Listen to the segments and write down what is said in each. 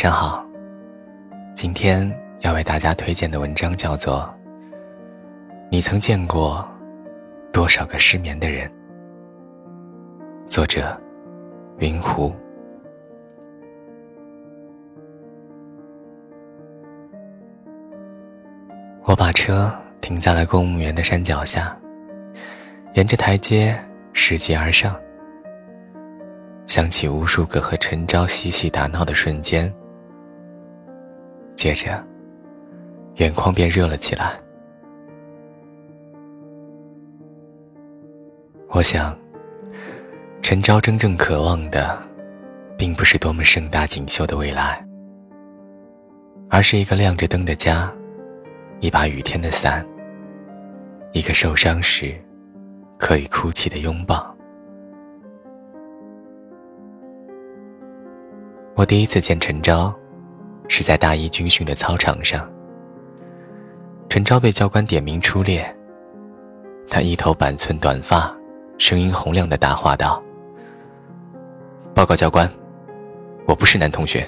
上好。今天要为大家推荐的文章叫做《你曾见过多少个失眠的人》，作者云湖。我把车停在了公务员的山脚下，沿着台阶拾级而上。想起无数个和陈昭嬉戏打闹的瞬间，接着，眼眶便热了起来。我想，陈昭真正渴望的，并不是多么盛大锦绣的未来，而是一个亮着灯的家，一把雨天的伞，一个受伤时可以哭泣的拥抱。我第一次见陈昭，是在大一军训的操场上。陈昭被教官点名出列，他一头板寸短发，声音洪亮的大话道：“报告教官，我不是男同学。”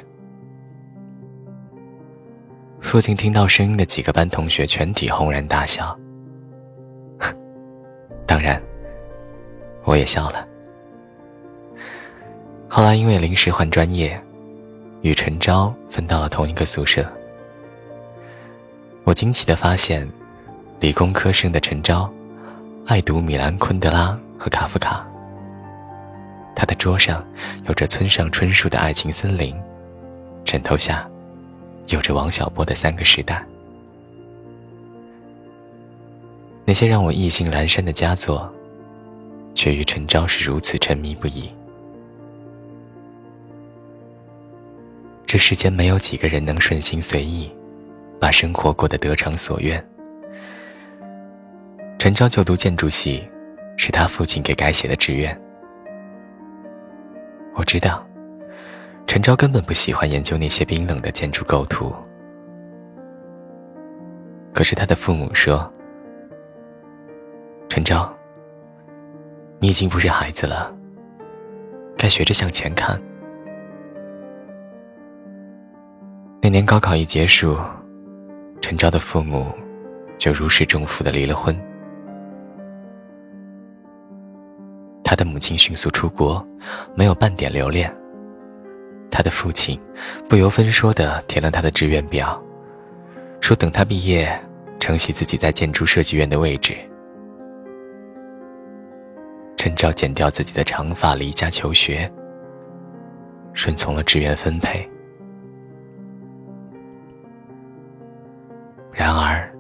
附近听到声音的几个班同学全体轰然大笑。当然，我也笑了。后来因为临时换专业。与陈昭分到了同一个宿舍，我惊奇地发现，理工科生的陈昭，爱读米兰昆德拉和卡夫卡。他的桌上有着村上春树的爱情森林，枕头下，有着王小波的三个时代。那些让我意兴阑珊的佳作，却与陈昭是如此沉迷不已。这世间没有几个人能顺心随意，把生活过得得偿所愿。陈昭就读建筑系，是他父亲给改写的志愿。我知道，陈昭根本不喜欢研究那些冰冷的建筑构图。可是他的父母说：“陈昭，你已经不是孩子了，该学着向前看。”那年高考一结束，陈昭的父母就如释重负的离了婚。他的母亲迅速出国，没有半点留恋。他的父亲不由分说的填了他的志愿表，说等他毕业，承袭自己在建筑设计院的位置。陈昭剪掉自己的长发，离家求学，顺从了志愿分配。然而，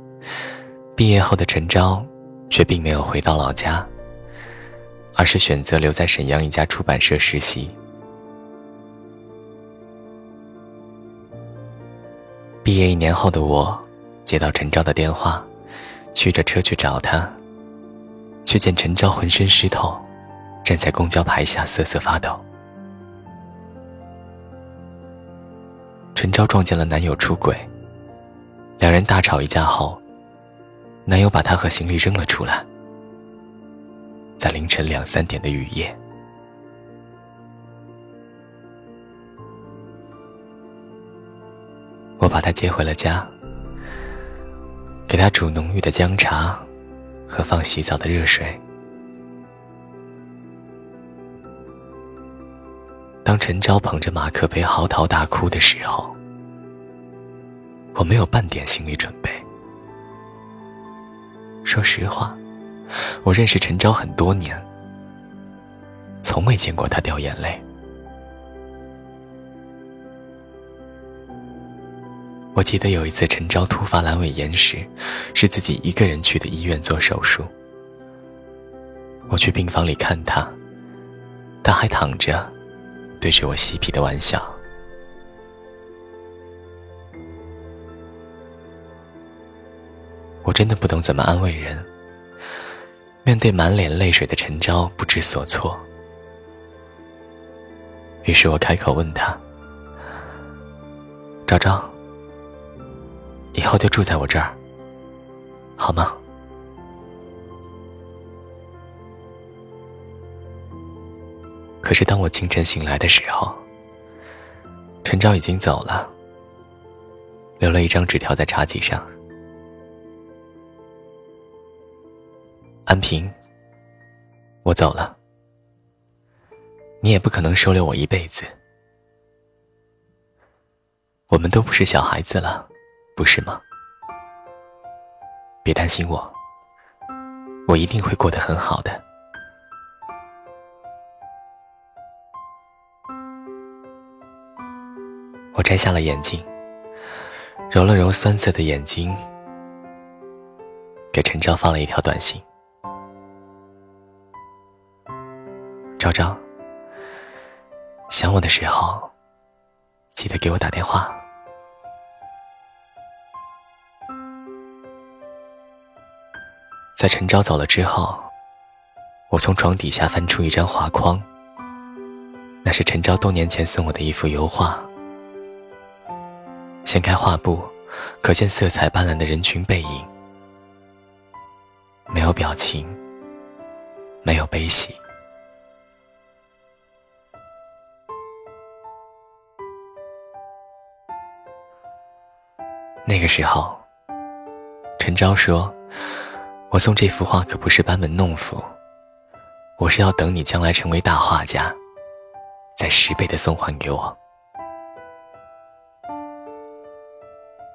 毕业后的陈昭却并没有回到老家，而是选择留在沈阳一家出版社实习。毕业一年后的我，接到陈昭的电话，驱着车去找他，却见陈昭浑身湿透，站在公交牌下瑟瑟发抖。陈昭撞见了男友出轨。两人大吵一架后，男友把她和行李扔了出来。在凌晨两三点的雨夜，我把她接回了家，给她煮浓郁的姜茶和放洗澡的热水。当陈昭捧着马克杯嚎啕大哭的时候。我没有半点心理准备。说实话，我认识陈昭很多年，从未见过他掉眼泪。我记得有一次陈昭突发阑尾炎时，是自己一个人去的医院做手术。我去病房里看他，他还躺着，对着我嬉皮的玩笑。我真的不懂怎么安慰人。面对满脸泪水的陈昭，不知所措。于是我开口问他：“昭昭，以后就住在我这儿，好吗？”可是当我清晨醒来的时候，陈昭已经走了，留了一张纸条在茶几上。安平，我走了，你也不可能收留我一辈子。我们都不是小孩子了，不是吗？别担心我，我一定会过得很好的。我摘下了眼镜，揉了揉酸涩的眼睛，给陈昭发了一条短信。昭昭，想我的时候，记得给我打电话。在陈昭走了之后，我从床底下翻出一张画框，那是陈昭多年前送我的一幅油画。掀开画布，可见色彩斑斓的人群背影，没有表情，没有悲喜。那个时候，陈昭说：“我送这幅画可不是班门弄斧，我是要等你将来成为大画家，再十倍的送还给我。”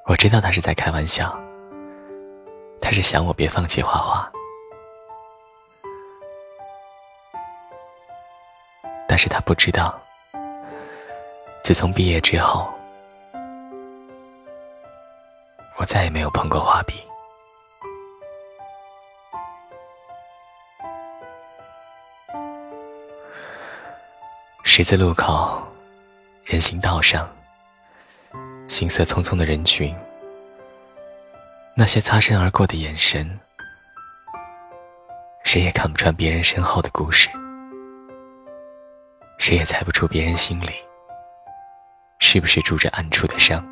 我知道他是在开玩笑，他是想我别放弃画画，但是他不知道，自从毕业之后。我再也没有碰过画笔。十字路口，人行道上，行色匆匆的人群，那些擦身而过的眼神，谁也看不穿别人身后的故事，谁也猜不出别人心里是不是住着暗处的伤。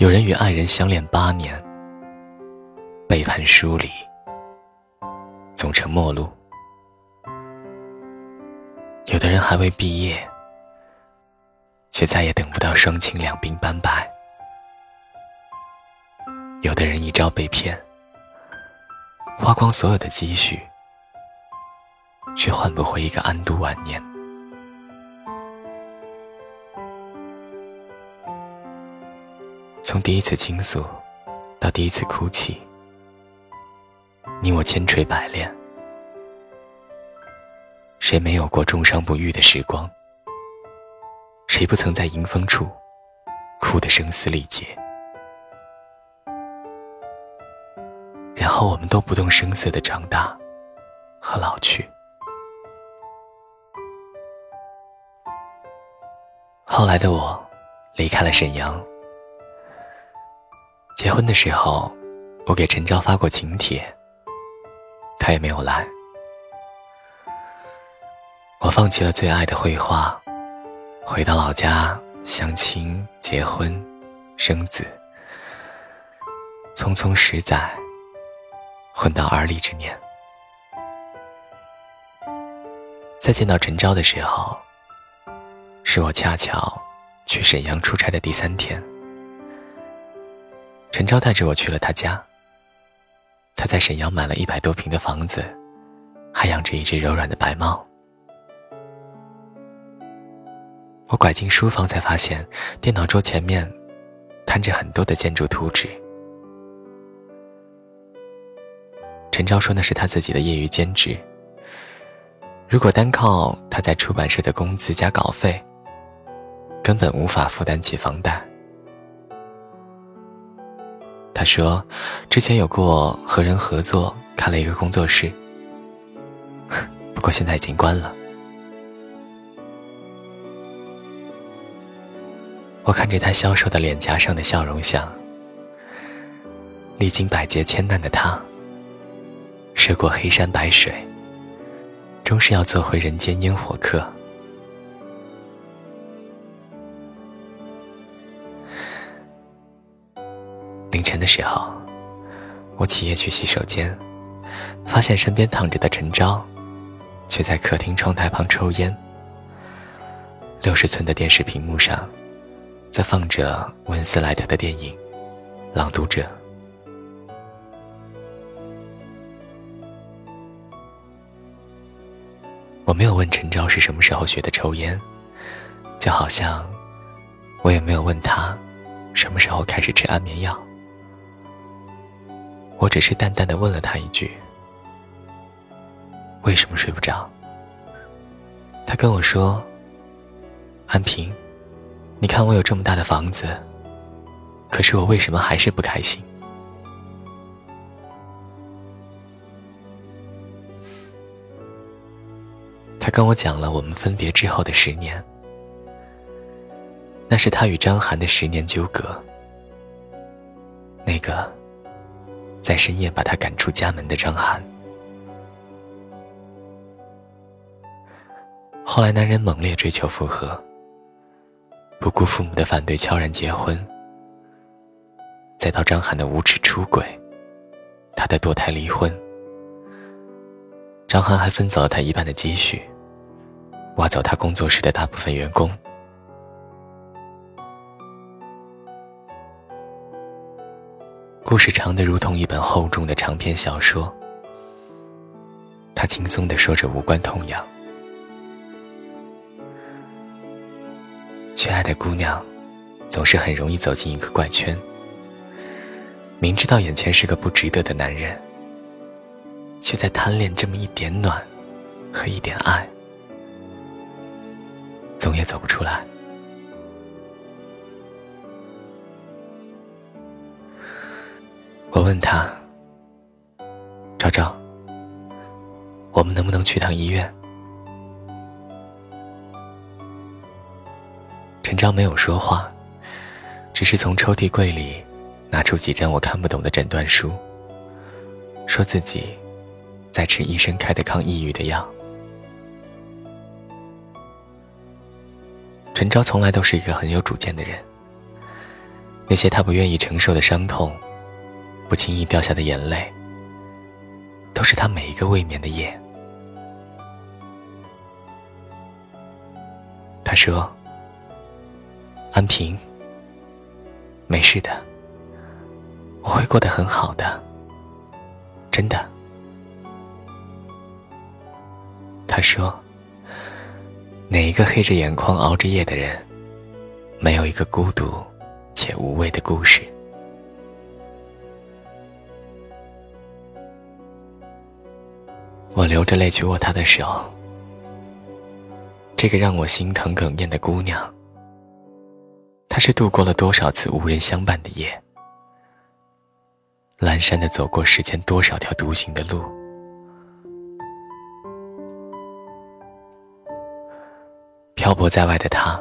有人与爱人相恋八年，背叛疏离，总成陌路；有的人还未毕业，却再也等不到双亲两鬓斑白；有的人一朝被骗，花光所有的积蓄，却换不回一个安度晚年。从第一次倾诉，到第一次哭泣，你我千锤百炼，谁没有过重伤不愈的时光？谁不曾在迎风处哭得声嘶力竭？然后我们都不动声色的长大和老去。后来的我离开了沈阳。结婚的时候，我给陈昭发过请帖，他也没有来。我放弃了最爱的绘画，回到老家相亲、结婚、生子，匆匆十载，混到而立之年。再见到陈昭的时候，是我恰巧去沈阳出差的第三天。陈昭带着我去了他家。他在沈阳买了一百多平的房子，还养着一只柔软的白猫。我拐进书房，才发现电脑桌前面摊着很多的建筑图纸。陈昭说那是他自己的业余兼职。如果单靠他在出版社的工资加稿费，根本无法负担起房贷。他说：“之前有过和人合作开了一个工作室，不过现在已经关了。我看着他消瘦的脸颊上的笑容，想：历经百劫千难的他，涉过黑山白水，终是要做回人间烟火客。凌晨的时候，我起夜去洗手间，发现身边躺着的陈昭，却在客厅窗台旁抽烟。六十寸的电视屏幕上。在放着温斯莱特的电影《朗读者》，我没有问陈昭是什么时候学的抽烟，就好像我也没有问他什么时候开始吃安眠药。我只是淡淡的问了他一句：“为什么睡不着？”他跟我说：“安平。”你看我有这么大的房子，可是我为什么还是不开心？他跟我讲了我们分别之后的十年，那是他与张涵的十年纠葛。那个在深夜把他赶出家门的张涵，后来男人猛烈追求复合。不顾父母的反对，悄然结婚。再到张涵的无耻出轨，他的堕胎离婚，张涵还分走了他一半的积蓄，挖走他工作室的大部分员工。故事长得如同一本厚重的长篇小说，他轻松的说着无关痛痒。缺爱的姑娘，总是很容易走进一个怪圈。明知道眼前是个不值得的男人，却在贪恋这么一点暖和一点爱，总也走不出来。我问他：“昭昭，我们能不能去趟医院？”陈昭没有说话，只是从抽屉柜里拿出几张我看不懂的诊断书，说自己在吃医生开的抗抑郁的药。陈昭从来都是一个很有主见的人，那些他不愿意承受的伤痛，不轻易掉下的眼泪，都是他每一个未眠的夜。他说。安平，没事的，我会过得很好的，真的。他说：“哪一个黑着眼眶熬着夜的人，没有一个孤独且无畏的故事？”我流着泪去握他的手，这个让我心疼哽咽的姑娘。她是度过了多少次无人相伴的夜，阑珊的走过世间多少条独行的路。漂泊在外的他，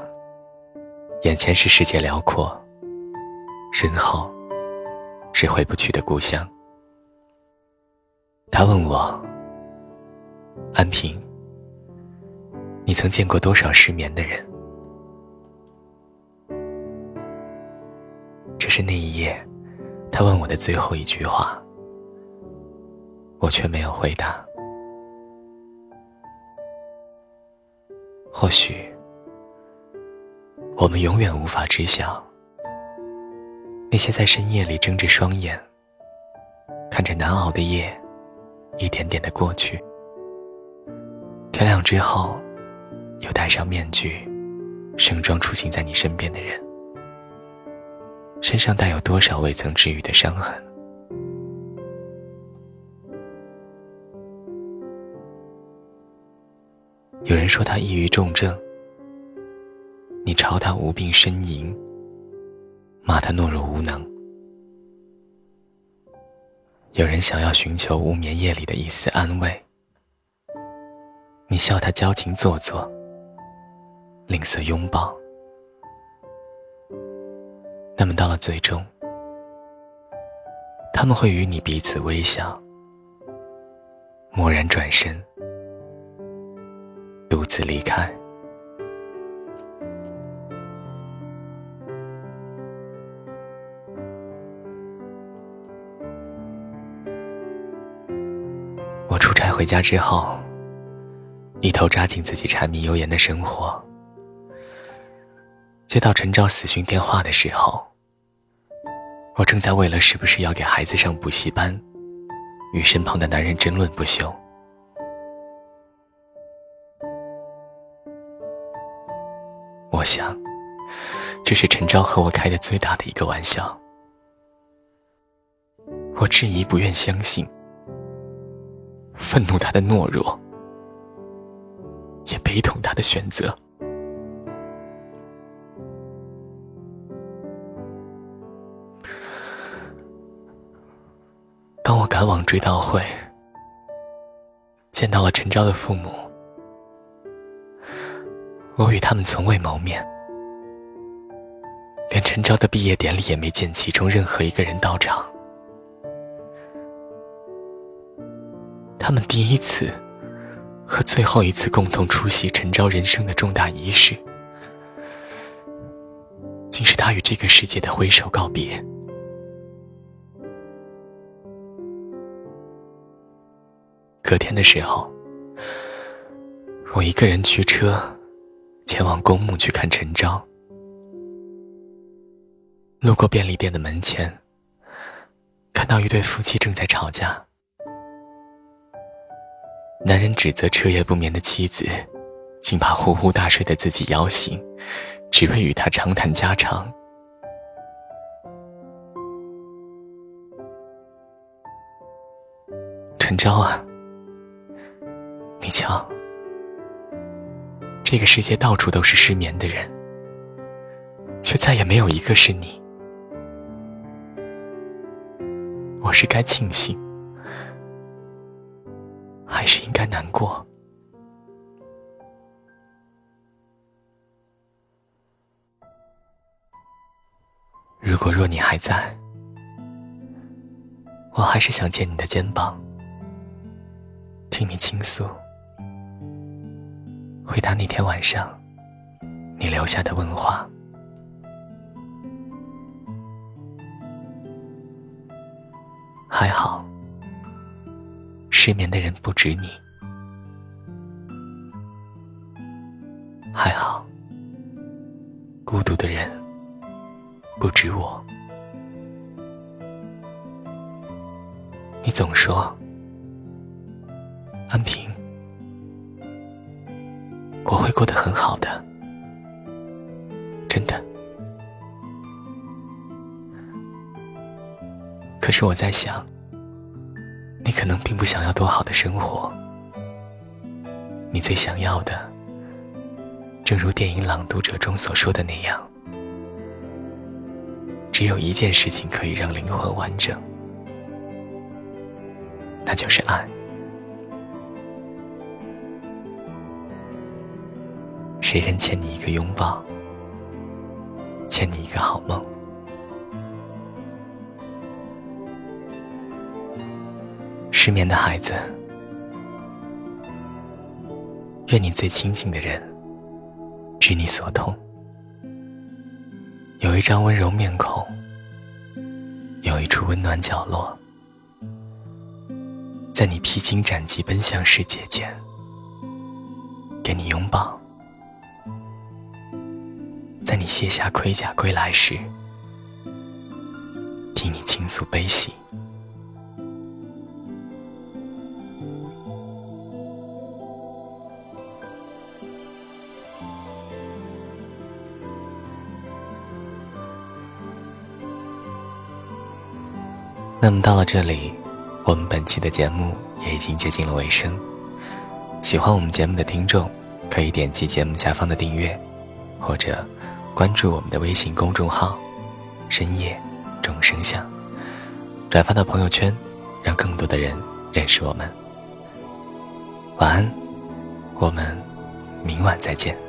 眼前是世界辽阔，身后是回不去的故乡。他问我：“安平，你曾见过多少失眠的人？”这是那一夜，他问我的最后一句话，我却没有回答。或许，我们永远无法知晓，那些在深夜里睁着双眼，看着难熬的夜，一点点的过去，天亮之后，又戴上面具，盛装出现在你身边的人。身上带有多少未曾治愈的伤痕？有人说他抑郁重症，你朝他无病呻吟，骂他懦弱无能；有人想要寻求无眠夜里的一丝安慰，你笑他矫情做作，吝啬拥抱。那么到了最终，他们会与你彼此微笑，蓦然转身，独自离开。我出差回家之后，一头扎进自己柴米油盐的生活。接到陈昭死讯电话的时候，我正在为了是不是要给孩子上补习班，与身旁的男人争论不休。我想，这是陈昭和我开的最大的一个玩笑。我质疑，不愿相信。愤怒他的懦弱，悲痛他的选择。当我赶往追悼会，见到了陈昭的父母，我与他们从未谋面，连陈昭的毕业典礼也没见其中任何一个人到场。他们第一次和最后一次共同出席陈昭人生的重大仪式，竟是他与这个世界的挥手告别。隔天的时候，我一个人驱车前往公墓去看陈昭。路过便利店的门前，看到一对夫妻正在吵架。男人指责彻夜不眠的妻子，竟把呼呼大睡的自己摇醒，只为与他长谈家常。陈昭啊，你瞧，这个世界到处都是失眠的人，却再也没有一个是你。我是该庆幸。还是应该难过。如果若你还在，我还是想借你的肩膀，听你倾诉，回答那天晚上你留下的问话。还好。失眠的人不止你，还好。孤独的人不止我。你总说，安平，我会过得很好的，真的。可是我在想。你可能并不想要多好的生活，你最想要的，正如电影《朗读者》中所说的那样，只有一件事情可以让灵魂完整，那就是爱。谁人欠你一个拥抱，欠你一个好梦？失眠的孩子，愿你最亲近的人知你所痛，有一张温柔面孔，有一处温暖角落，在你披荆斩棘奔向世界前，给你拥抱；在你卸下盔甲归来时，听你倾诉悲喜。那么到了这里，我们本期的节目也已经接近了尾声。喜欢我们节目的听众，可以点击节目下方的订阅，或者关注我们的微信公众号“深夜众生相”，转发到朋友圈，让更多的人认识我们。晚安。我们明晚再见。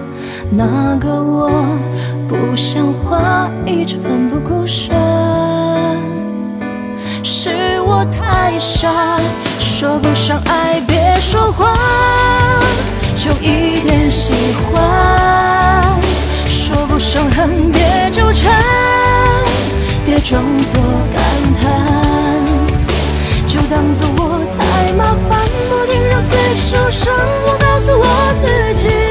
那个我不像话，一直奋不顾身，是我太傻，说不上爱别说谎，就一点喜欢，说不上恨别纠缠，别装作感叹，就当作我太麻烦，不停让自己受伤，我告诉我自己。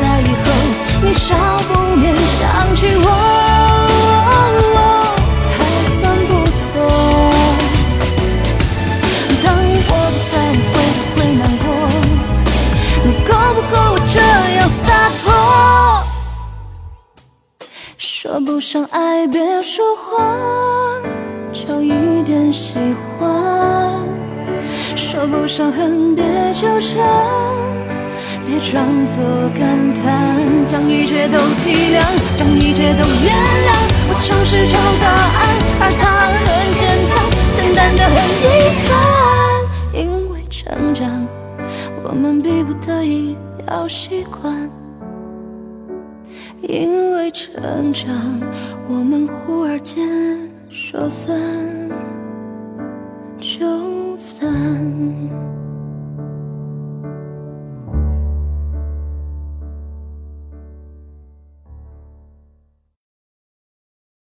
在以后，你少不免想起我，还算不错。当我不在，你会不会难过？你够不够我这样洒脱？说不上爱，别说谎，就一点喜欢；说不上恨，别纠缠。别装作感叹，将一切都体谅，将一切都原谅。我尝试找答案，而它很简单，简单的很遗憾。因为成长，我们逼不得已要习惯；因为成长，我们忽而间说散就散。